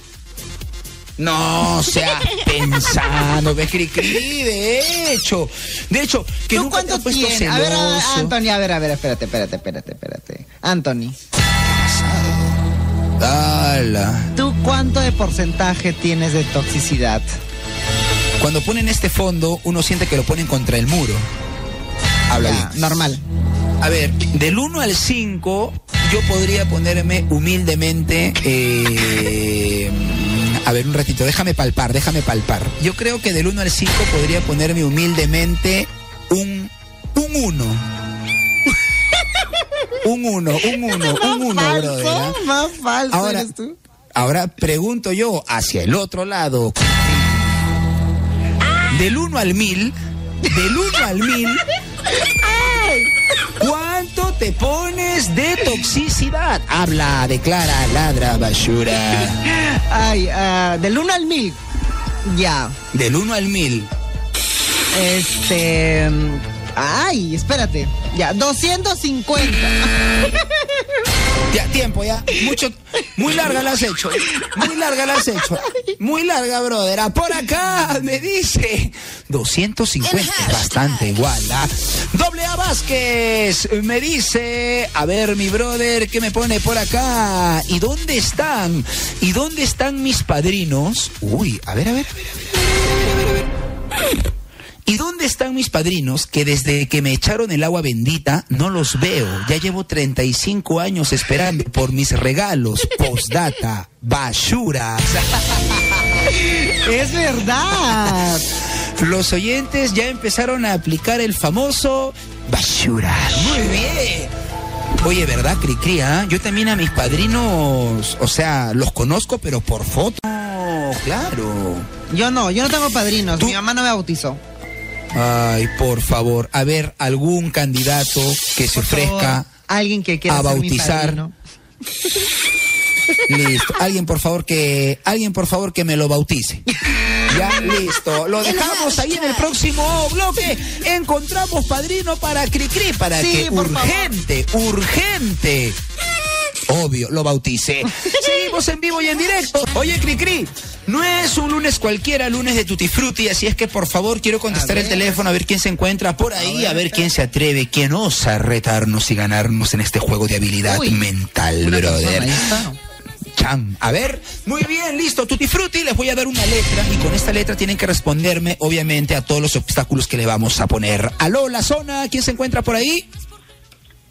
No, o sea, pensando, ves, Cricri, de hecho. De hecho, que ¿Tú nunca te has puesto tienes? A ver, a- celoso. Anthony, a ver, a ver, espérate, espérate, espérate, espérate. Anthony, Ala. ¿tú cuánto de porcentaje tienes de toxicidad? Cuando ponen este fondo, uno siente que lo ponen contra el muro. Habla Ya, bien. normal. A ver, del 1 al 5, yo podría ponerme humildemente. eh, a ver, un ratito, déjame palpar, déjame palpar. Yo creo que del 1 al 5 podría ponerme humildemente un 1. Un 1, un 1, un 1, brother. ¿ah? falso, más falso Ahora, eres tú. ahora pregunto yo hacia el otro lado. Del 1 al 1000, del 1 al 1000, ¿cuánto te pones de toxicidad? Habla, declara, ladra, basura. Ay, ah, del 1 al 1000. Ya. Del 1 al 1000. Este. Ay, espérate. Ya, 250. Ya, tiempo, ya. Mucho, muy larga la has hecho. Muy larga la has hecho. Muy larga, brother. Ah, Por acá me dice 250, bastante igual. ¿ah? Doble A Vázquez me dice, a ver, mi brother, ¿qué me pone por acá? ¿Y dónde están? ¿Y dónde están mis padrinos? Uy, a ver, a ver, a ver, a ver, a ver, a ver, a ver. ¿Y dónde están mis padrinos que desde que me echaron el agua bendita no los veo? Ya llevo 35 años esperando por mis regalos. Postdata, basura. es verdad. Los oyentes ya empezaron a aplicar el famoso basura. Muy bien. Oye, ¿verdad, Cricri? ah? Yo también a mis padrinos, o sea, los conozco, pero por foto. Claro. Yo no, yo no tengo padrinos. ¿Tú? Mi mamá no me bautizó. Ay, por favor, a ver, algún candidato que se Por favor, ofrezca alguien que quiera a ser mi bautizar. Listo. Alguien por favor que alguien por favor que me lo bautice. Ya listo. Lo dejamos ahí en el próximo bloque. Encontramos padrino para Cricri para Sí, que por favor. urgente, urgente. Obvio, lo bautice. Seguimos en vivo y en directo. Oye, Cricri, no es un lunes cualquiera, lunes de Tutti Frutti, así es que por favor quiero contestar el teléfono a ver quién se encuentra por ahí, a ver, quién se atreve, quién osa retarnos y ganarnos en este juego de habilidad Uy, mental, brother. Cham. A ver, muy bien, listo, Tutti Frutti, les voy a dar una letra y con esta letra tienen que responderme, obviamente, a todos los obstáculos que le vamos a poner. Aló, la zona, ¿quién se encuentra por ahí?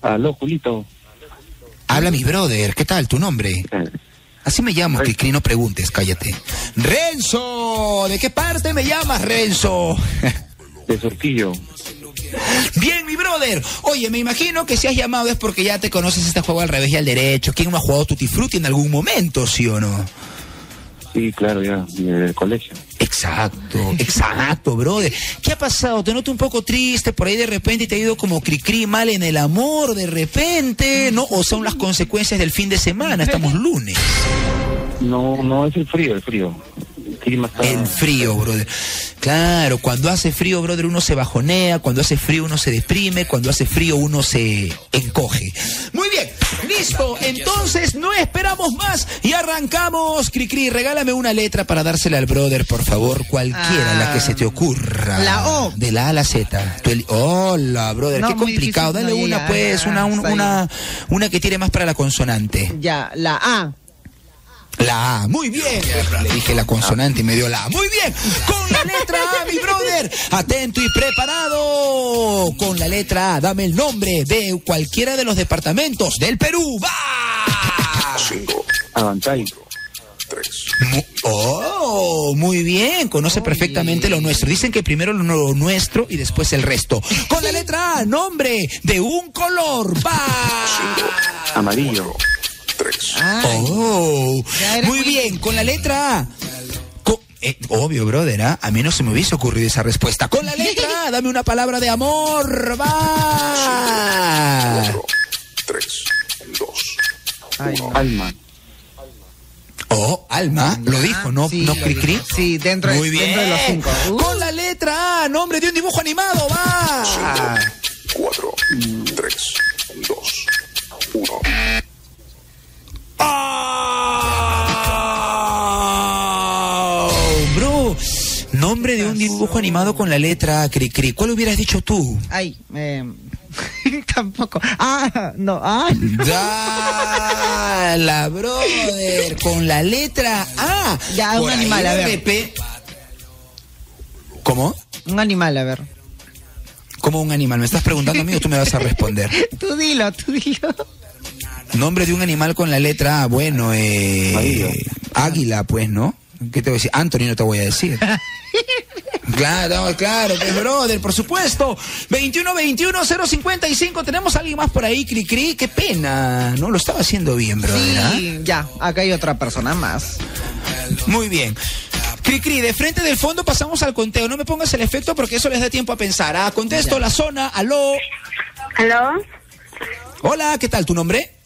Aló, Julito. Habla mi brother, ¿qué tal? ¿Tu nombre? Así me llamo, que no preguntes, cállate. Renzo, ¿de qué parte me llamas, Renzo? De Surquillo. Bien, mi brother. Oye, me imagino que si has llamado es porque ya te conoces este juego al revés y al derecho. ¿Quién no ha jugado Tutti Frutti en algún momento, sí o no? Sí, claro, ya, del colegio. Exacto, exacto, brother. ¿Qué ha pasado? Te noto un poco triste, por ahí de repente te ha ido como cri-cri mal en el amor, de repente, ¿no? O son las consecuencias del fin de semana, estamos lunes. No, no, es el frío, el frío. El clima está... El frío, brother. Claro, cuando hace frío, brother, uno se bajonea, cuando hace frío uno se deprime, cuando hace frío uno se encoge. Muy bien, listo. Entonces no esperamos más y arrancamos. Cricri, regálame una letra para dársela al brother, por favor, cualquiera, Ah, la que se te ocurra. la O. De la A a la Z. El- Hola, brother, No, qué complicado. Dale no, una, pues, una, un- una, una que tire más para la consonante. Ya, la A. La A, muy bien. Le dije la consonante y me dio la A. Muy bien. Con la letra A, mi brother. Atento y preparado. Con la letra A, dame el nombre de cualquiera de los departamentos del Perú. ¡Va! Abancay. Mu- Oh, muy bien. Conoce perfectamente lo nuestro. Dicen que primero lo lo nuestro y después el resto. Con la letra A, nombre de un color. ¡Va! Amarillo. Ay, Oh, muy muy- bien, con la letra A. Eh, obvio, brother, ¿ah? a mí no se me hubiese ocurrido esa respuesta. Con la letra A, dame una palabra de amor. Va. Alma. Oh, Alma, lo dijo, ¿no? Sí, ¿No cri cri? dijo. Sí, dentro de- bien. dentro de los cinco. Uh. Con la letra A, nombre de un dibujo animado, va. 4, 3, 2, 1. ¡Ah! Bro, nombre de un dibujo animado con la letra A, cri cri. ¿Cuál hubieras dicho tú? Ay, eh, tampoco. Ah, no, ay. Dala, brother, con la letra A. Ya, un Por ahí animal, a ver. ¿Cómo? Un animal, a ver. ¿Cómo un animal? ¿Me estás preguntando a mí o tú me vas a responder? Tú dilo, tú dilo. Nombre de un animal con la letra A, bueno, eh... Águila, pues, ¿no? ¿Qué te voy a decir? Anthony no te voy a decir. Claro, claro, pues, brother, por supuesto. 21-21-055, tenemos a alguien más por ahí, Cri Cri, qué pena. No lo estaba haciendo bien, brother. ¿ah? Sí, ya, acá hay otra persona más. Muy bien. Cri Cri, de frente del fondo pasamos al conteo. No me pongas el efecto porque eso les da tiempo a pensar. Ah, contesto la zona, aló. ¿Aló? Hola, ¿qué tal tu nombre?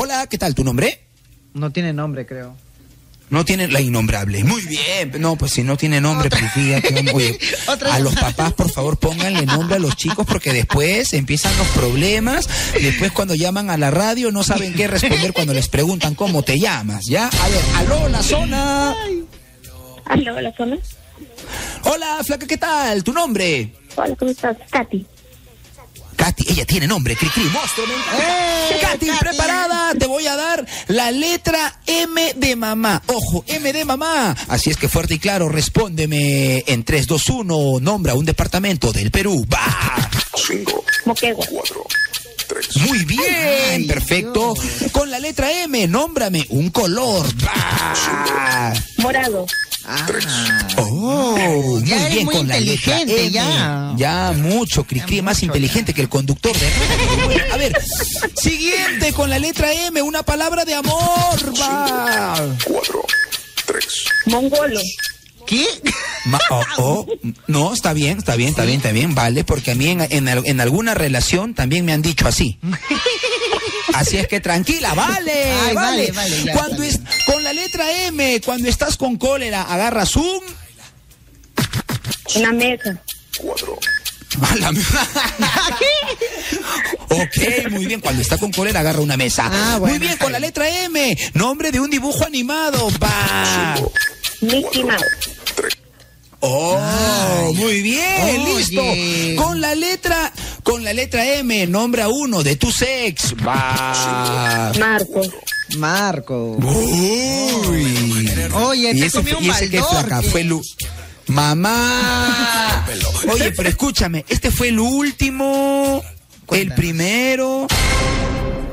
Hola, ¿qué tal tu nombre? No tiene nombre, creo. No tiene la innombrable. Muy bien. No, pues si no tiene nombre, pues fíjate, oye, a los papás, por favor, pónganle nombre a los chicos porque después empiezan los problemas. Después cuando llaman a la radio no saben qué responder cuando les preguntan cómo te llamas, ¿ya? A ver, aló, la zona. ¿Aló, la zona? Hola, flaca, ¿qué tal? ¿Tu nombre? Hola, ¿cómo estás? Katy. Katy, ella tiene nombre, Cricri, monstruo. ¡Eh, Katy, Katy! preparada, te voy a dar la letra M de mamá. Ojo, M de mamá. Así es que fuerte y claro, respóndeme en 3, 2, 1, nombra un departamento del Perú. ¡Va! 5, Moquegua. 4, 3, Muy bien, Ay, perfecto. Con la letra M, nómbrame un color. Morado. Ah, Oh, muy Ya bien muy con la letra inteligente, M. ya. Ya mucho, Cricri, Ya más mucho, inteligente que el conductor de A ver, siguiente con la letra M, una palabra de amor. 4, 3, Mongolo. ¿Qué? Ma- oh, oh, no, está bien, está bien, está bien, está bien, vale, porque a mí en, en al- en alguna relación también me han dicho así. Así es que tranquila, vale, Ay, vale. vale, vale, ya, cuando es, con la letra M, cuando estás con cólera, agarras un... Una mesa. 4, A la- ok, muy bien. Cuando está con cólera agarra una mesa. Ah, bueno, muy bien, con la letra M. Nombre de un dibujo animado. Va. Mickey Mouse. 3, Oh, muy bien, Oye. listo. Con la letra, con la letra M, nombra uno de tu sex. Va. Marcos. Marco. Uy. Oye, y te ese, comí un y ese que fue Lu. Mamá. Oye, pero escúchame, este fue el último, el primero.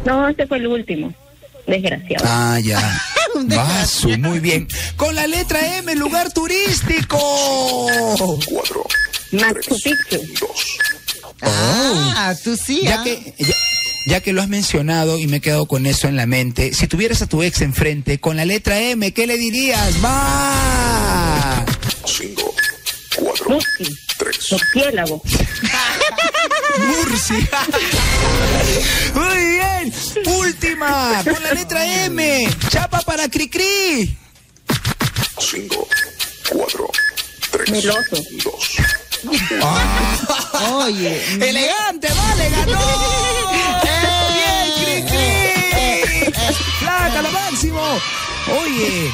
No, este fue el último. Desgraciado. Ah, ya. Vaso, muy bien. Con la letra M, lugar turístico. 4, Machu Picchu. 2, Ah, tú sí. Ya ah. que, ya, ya que lo has mencionado y me he quedado con eso en la mente, si tuvieras a tu ex enfrente con la letra M, ¿qué le dirías? ¡Va! 5, 4, Musky. 3, Murciélago. Murcia. Muy bien. Última, con la letra M. Chapa para Cricri. 5, 4, 3, Meloso. 2, Oye. Elegante, vale, ganó. Bien, Cricri. Flaca, lo máximo. Oye.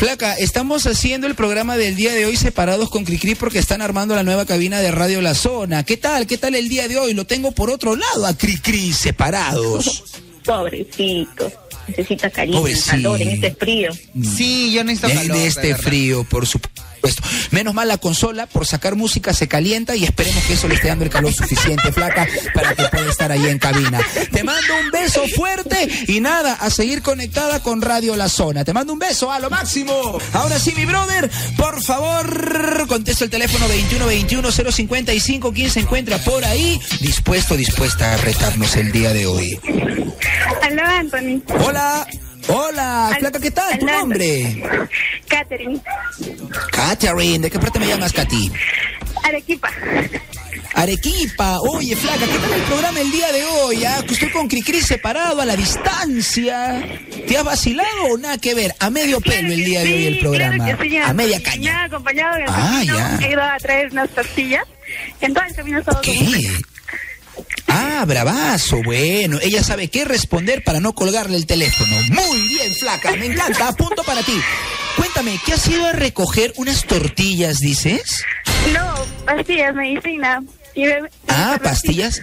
Flaca, estamos haciendo el programa del día de hoy separados con Cricri porque están armando la nueva cabina de Radio La Zona. ¿Qué tal? ¿Qué tal el día de hoy? Lo tengo por otro lado a Cricri separados. Pobrecito. Necesita cariño, Pobrecito. calor en este frío. Sí, yo necesito En calor, de este frío, por supuesto. Menos mal la consola, por sacar música se calienta y esperemos que eso le esté dando el calor suficiente, flaca, para que pueda estar ahí en cabina. Te mando un beso fuerte y nada, a seguir conectada con Radio La Zona. Te mando un beso a lo máximo. Ahora sí, mi brother, por favor, contesto el teléfono 2121-055. ¿Quién se encuentra por ahí? Dispuesto, dispuesta a retarnos el día de hoy. Aló, Anthony. Hola. Hola, flaca, ¿qué tal? ¿Tu nombre? Catherine. Catherine, ¿de qué parte me llamas, Katy? Arequipa. Arequipa. Oye, flaca, ¿qué tal el programa el día de hoy? Ah? Que estoy con Cricri separado a la distancia. ¿Te has vacilado o nada que ver? A medio pelo el día de hoy el programa. Claro que sí, a media Me caña. acompañado en el Ah, camino, ya. He ido a traer unas tortillas. En todo el camino con- ¿Qué? Ah, bravazo, bueno, ella sabe qué responder para no colgarle el teléfono. Muy bien, flaca, me encanta, apunto para ti. Cuéntame, ¿qué has ido a recoger unas tortillas, dices? No, pastillas, medicina. Y Ah, pastillas.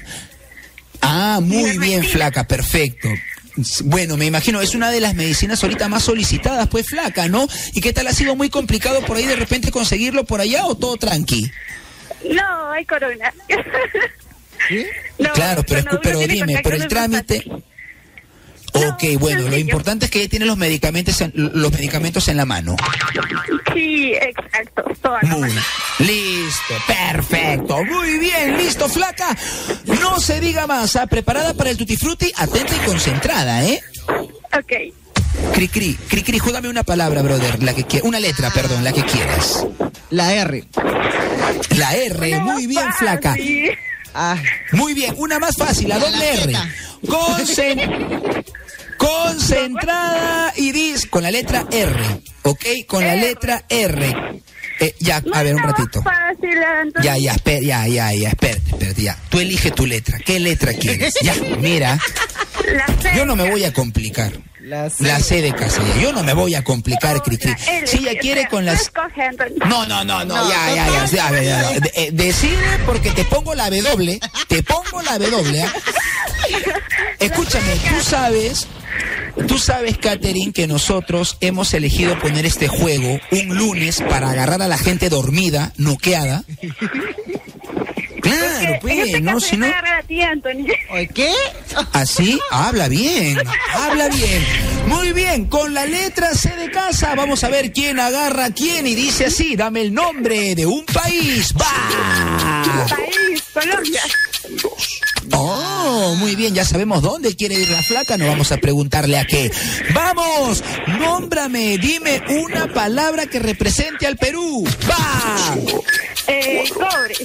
Ah, muy bien, flaca, perfecto. Bueno, me imagino, es una de las medicinas ahorita más solicitadas, pues flaca, ¿no? ¿Y qué tal ha sido muy complicado por ahí de repente conseguirlo por allá o todo tranqui? No, hay corona. No, claro, pero, escu- pero dime, pero el no trámite... fácil. Ok, No, bueno, lo importante es que ella tiene los medicamentos en, los medicamentos en la mano. Sí, exacto. Toda la Muy mano. listo, perfecto, muy bien, listo, flaca. No se diga más, ¿ah? preparada para el tutti frutti, atenta y concentrada, ¿eh? Ok. Cri cri, cri cri, júgame una palabra, brother, la que una letra, perdón, la que quieras. La R. La R, muy bien, flaca. Ah, Muy bien, una más fácil, la doble R. Concentrada y dis con la letra R, ¿ok? Con la letra R. Eh, ya, a ver, un ratito. Fácil. Ya, ya, espera, ya, ya, ya, espérate, espérate, ya. Tú elige tu letra. ¿Qué letra quieres? Ya, mira, yo no me voy a complicar. La C. La C de casa, ya. Yo no me voy a complicar, Cri Cri. La L, Si ella quiere con las... No, no, no, no, ya, ya, ya, ya, ya, ya. De- eh, Decide porque te pongo la W, te pongo la W. ¿ah? Escúchame, tú sabes, tú sabes, Katherine, que nosotros hemos elegido poner este juego un lunes para agarrar a la gente dormida, noqueada. Este ¿no? Si no, a ti, ¿Qué? así, habla bien, habla bien. Muy bien, con la letra C de casa, vamos a ver quién agarra a quién y dice así, dame el nombre de un país. ¡Va! País, Colombia. Oh, muy bien, ya sabemos dónde quiere ir la flaca, no vamos a preguntarle a qué. Vamos, nómbrame, dime una palabra que represente al Perú. ¡Va! Eh, cobre.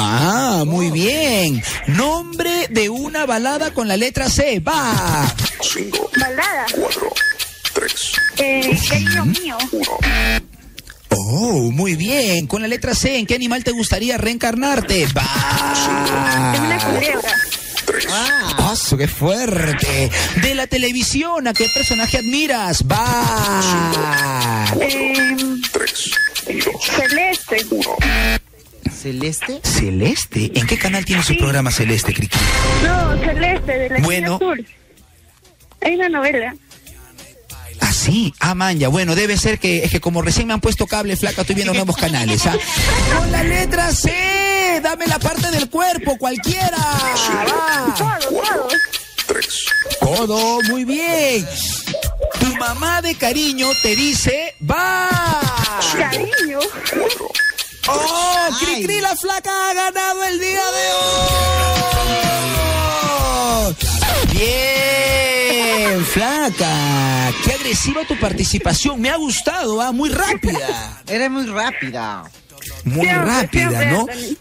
Ah, muy bien. Nombre de una balada con la letra C. ¡Va! Balada. Eh, cariño mío. Oh, muy bien. Con la letra C, ¿en qué animal te gustaría reencarnarte? Es una ¡Va! culebra. Ah, ¡Oso, qué fuerte! De la televisión, ¿a qué personaje admiras? ¡Va! Eh, celeste. Celeste. Celeste. ¿En qué canal tiene su programa Celeste, Criqui? No, celeste, de la Bueno. Azul. Hay una novela. Ah, sí. Ah, man, ya. Bueno, debe ser que, es que como recién me han puesto cable flaca, estoy viendo nuevos canales, ¿ah? Con la letra C, dame la parte del cuerpo, cualquiera. Va. Todo, todo. Codo, muy bien. Tu mamá de cariño te dice, va. Cariño. ¡Oh! Ay. Cri Cri la flaca ha ganado el día de hoy. Bien, flaca. Qué agresiva tu participación. Me ha gustado, ¿ah? Muy rápida. Eres muy rápida. Muy Siempre, rápida, siempre, ¿no? Anthony.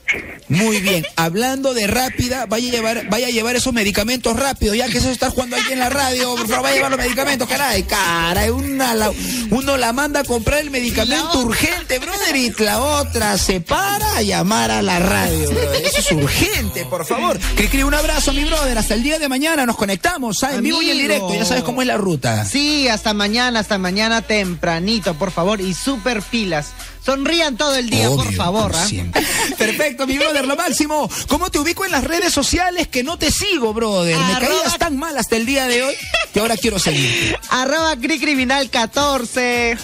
Muy bien. Hablando de rápida, vaya a llevar, vaya a llevar esos medicamentos rápido, ya que eso está jugando aquí en la radio. Por favor, vaya a llevar los medicamentos, caray. Caray, una la- uno la manda a comprar el medicamento urgente, brother, y la otra se para a llamar a la radio, brother. Eso es urgente, por favor. Cricri, un abrazo, mi brother. Hasta el día de mañana nos conectamos, ¿sabes? En vivo y en directo. Ya sabes cómo es la ruta. Sí, hasta mañana, hasta mañana tempranito, por favor. Y super pilas. Sonrían todo el día, por favor. siempre. Perfecto, mi brother, lo máximo. ¿Cómo te ubico en las redes sociales que no te sigo, brother? Me Arroba- caías tan mal hasta el día de hoy que ahora quiero seguir. Arroba Cri Criminal 14.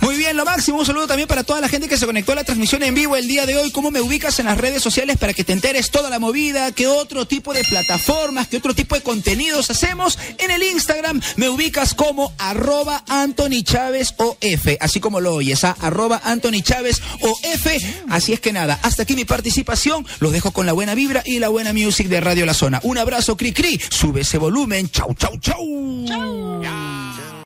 Muy bien, lo máximo. Un saludo también para toda la gente que se conectó a la transmisión en vivo el día de hoy. ¿Cómo me ubicas en las redes sociales para que te enteres toda la movida? ¿Qué otro tipo de plataformas, qué otro tipo de contenidos hacemos? En el Instagram me ubicas como arroba Anthony Chávez OF, así como lo oyes, ¿ah? arroba Anthony Chávez OF. Así es que nada, hasta aquí mi participación. Los dejo con la buena vibra y la buena music de Radio La Zona. Un abrazo, Cri Cri. Sube ese volumen. Chau, chau, chau.